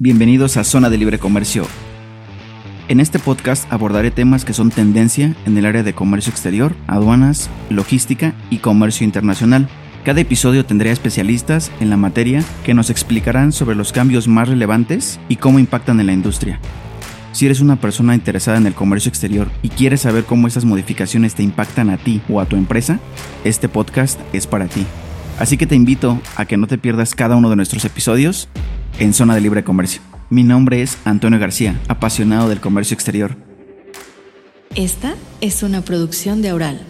Bienvenidos a Zona de Libre Comercio. En este podcast abordaré temas que son tendencia en el área de comercio exterior, aduanas, logística y comercio internacional. Cada episodio tendrá especialistas en la materia que nos explicarán sobre los cambios más relevantes y cómo impactan en la industria. Si eres una persona interesada en el comercio exterior y quieres saber cómo esas modificaciones te impactan a ti o a tu empresa, este podcast es para ti. Así que te invito a que no te pierdas cada uno de nuestros episodios en Zona de Libre Comercio. Mi nombre es Antonio García, apasionado del comercio exterior. Esta es una producción de Aural.